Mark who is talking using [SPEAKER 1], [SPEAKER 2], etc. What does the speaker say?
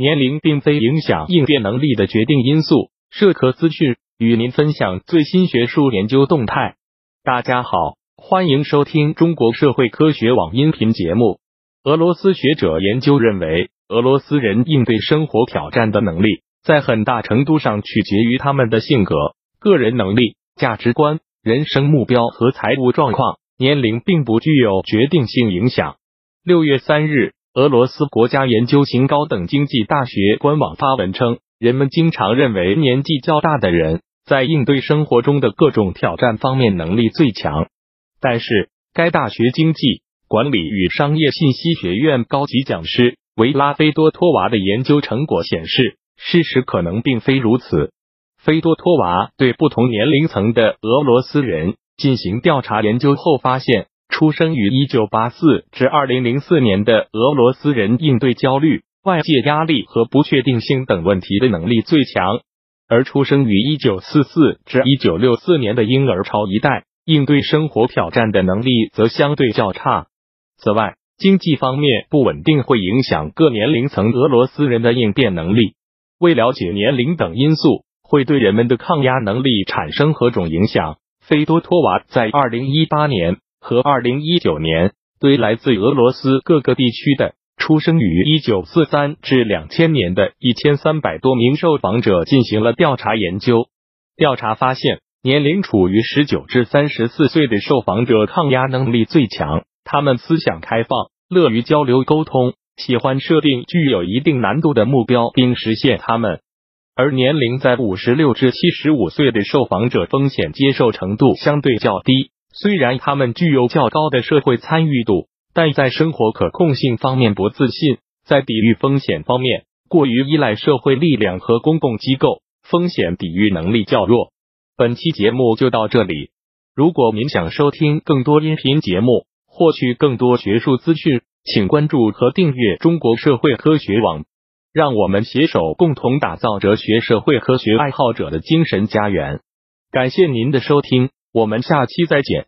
[SPEAKER 1] 年龄并非影响应变能力的决定因素。社科资讯与您分享最新学术研究动态。大家好，欢迎收听中国社会科学网音频节目。俄罗斯学者研究认为，俄罗斯人应对生活挑战的能力，在很大程度上取决于他们的性格、个人能力、价值观、人生目标和财务状况。年龄并不具有决定性影响。六月三日，俄罗斯国家研究型高等经济大学官网发文称，人们经常认为年纪较大的人在应对生活中的各种挑战方面能力最强。但是，该大学经济管理与商业信息学院高级讲师维拉菲多托娃的研究成果显示，事实可能并非如此。菲多托娃对不同年龄层的俄罗斯人。进行调查研究后发现，出生于一九八四至二零零四年的俄罗斯人应对焦虑、外界压力和不确定性等问题的能力最强，而出生于一九四四至一九六四年的婴儿潮一代应对生活挑战的能力则相对较差。此外，经济方面不稳定会影响各年龄层俄罗斯人的应变能力。为了解年龄等因素会对人们的抗压能力产生何种影响。菲多托娃在二零一八年和二零一九年对来自俄罗斯各个地区的出生于一九四三至两千年的一千三百多名受访者进行了调查研究。调查发现，年龄处于十九至三十四岁的受访者抗压能力最强，他们思想开放，乐于交流沟通，喜欢设定具有一定难度的目标并实现他们。而年龄在五十六至七十五岁的受访者风险接受程度相对较低，虽然他们具有较高的社会参与度，但在生活可控性方面不自信，在抵御风险方面过于依赖社会力量和公共机构，风险抵御能力较弱。本期节目就到这里，如果您想收听更多音频节目，获取更多学术资讯，请关注和订阅中国社会科学网。让我们携手共同打造哲学社会科学爱好者的精神家园。感谢您的收听，我们下期再见。